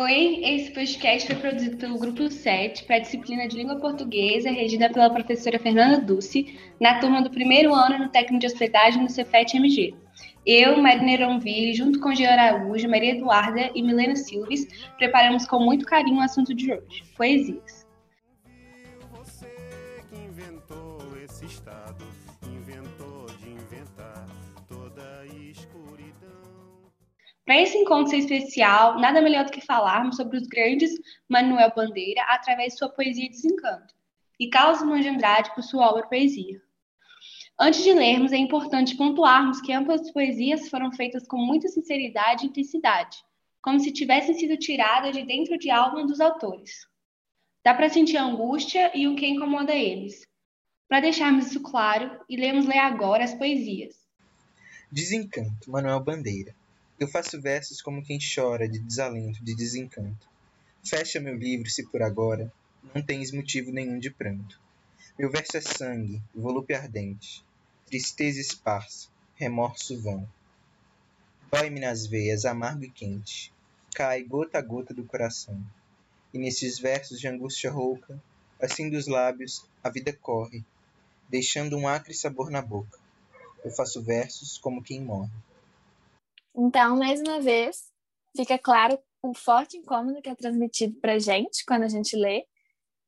Oi, esse podcast foi produzido pelo Grupo 7 para a disciplina de Língua Portuguesa, regida pela professora Fernanda Dulce, na turma do primeiro ano no técnico de hospedagem do Cefet-MG. Eu, Marina Ronville, junto com Jean Araújo, Maria Eduarda e Milena Silves, preparamos com muito carinho o assunto de hoje, poesias. Para esse encontro especial, nada melhor do que falarmos sobre os grandes Manuel Bandeira através de sua poesia Desencanto e Carlos Drummond de Andrade por sua obra Poesia. Antes de lermos, é importante pontuarmos que ambas as poesias foram feitas com muita sinceridade e intensidade, como se tivessem sido tiradas de dentro de alma dos autores. Dá para sentir a angústia e o que incomoda eles. Para deixarmos isso claro, iremos ler agora as poesias. Desencanto, Manuel Bandeira. Eu faço versos como quem chora de desalento, de desencanto. Fecha meu livro se por agora não tens motivo nenhum de pranto. Meu verso é sangue, volúpia ardente, tristeza esparsa, remorso vão. Dói-me nas veias, amargo e quente, cai gota a gota do coração. E nesses versos de angústia rouca, assim dos lábios, a vida corre, deixando um acre sabor na boca. Eu faço versos como quem morre. Então, mais uma vez, fica claro o forte incômodo que é transmitido para a gente quando a gente lê,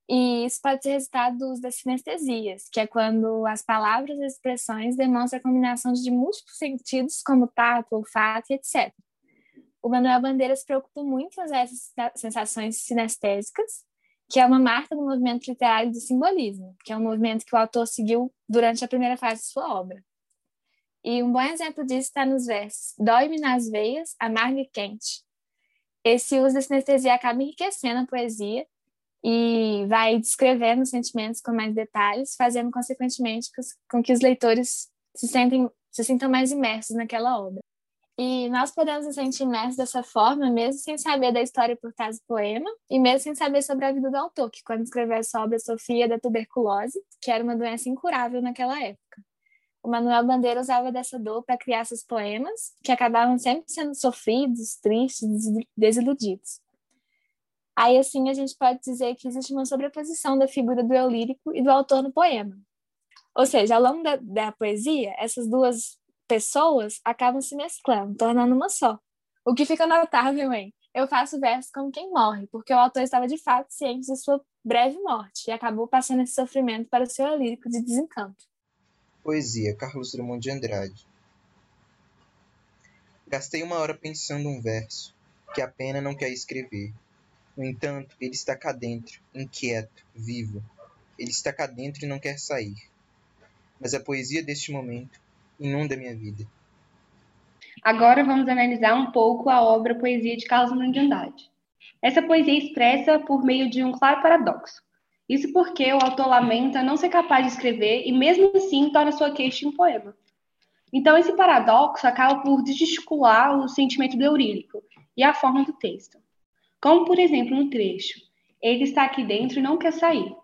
e isso pode ser resultado das sinestesias, que é quando as palavras e expressões demonstram a combinação de múltiplos sentidos, como tato, olfato e etc. O Manuel Bandeira se preocupa muito com essas sensações sinestésicas, que é uma marca do movimento literário do simbolismo, que é um movimento que o autor seguiu durante a primeira fase de sua obra. E um bom exemplo disso está nos versos Dói-me nas veias, amargo e quente. Esse uso da sinestesia acaba enriquecendo a poesia e vai descrevendo os sentimentos com mais detalhes, fazendo, consequentemente, com que os leitores se, sentem, se sintam mais imersos naquela obra. E nós podemos nos sentir imersos dessa forma, mesmo sem saber da história por trás do poema, e mesmo sem saber sobre a vida do autor, que quando escreveu essa obra sofria da tuberculose, que era uma doença incurável naquela época o Manuel Bandeira usava dessa dor para criar seus poemas, que acabavam sempre sendo sofridos, tristes, desiludidos. Aí, assim, a gente pode dizer que existe uma sobreposição da figura do eu lírico e do autor no poema. Ou seja, ao longo da, da poesia, essas duas pessoas acabam se mesclando, tornando uma só. O que fica notável em eu faço versos como quem morre, porque o autor estava de fato ciente de sua breve morte e acabou passando esse sofrimento para o seu eu lírico de desencanto. Poesia, Carlos Drummond de Andrade. Gastei uma hora pensando um verso que a pena não quer escrever. No entanto, ele está cá dentro, inquieto, vivo. Ele está cá dentro e não quer sair. Mas a poesia deste momento inunda minha vida. Agora vamos analisar um pouco a obra Poesia de Carlos Drummond de Andrade. Essa poesia é expressa por meio de um claro paradoxo. Isso porque o autor lamenta não ser capaz de escrever e, mesmo assim, torna sua queixa um poema. Então, esse paradoxo acaba por desarticular o sentimento do eurílico e a forma do texto. Como, por exemplo, no trecho: Ele está aqui dentro e não quer sair.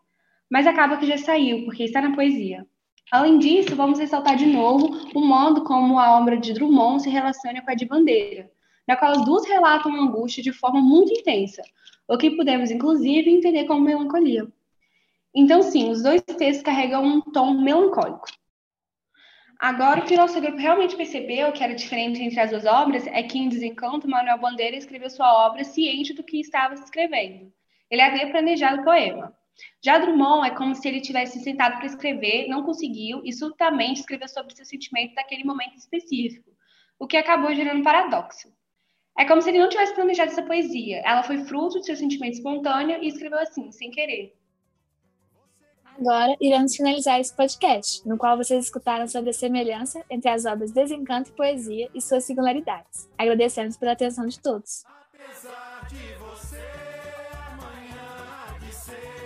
Mas acaba que já saiu, porque está na poesia. Além disso, vamos ressaltar de novo o modo como a obra de Drummond se relaciona com a de Bandeira, na qual as duas relatam a angústia de forma muito intensa, o que podemos, inclusive, entender como melancolia. Então, sim, os dois textos carregam um tom melancólico. Agora, o que nosso grupo realmente percebeu que era diferente entre as duas obras é que, em Desencanto, Manuel Bandeira escreveu sua obra ciente do que estava escrevendo. Ele havia planejado o poema. Já Drummond é como se ele tivesse sentado para escrever, não conseguiu e subitamente escreveu sobre seu sentimento daquele momento específico, o que acabou gerando um paradoxo. É como se ele não tivesse planejado essa poesia. Ela foi fruto de seu sentimento espontâneo e escreveu assim, sem querer. Agora iremos finalizar esse podcast, no qual vocês escutaram sobre a semelhança entre as obras Desencanto e Poesia e suas singularidades. Agradecemos pela atenção de todos. Apesar de você amanhã há de ser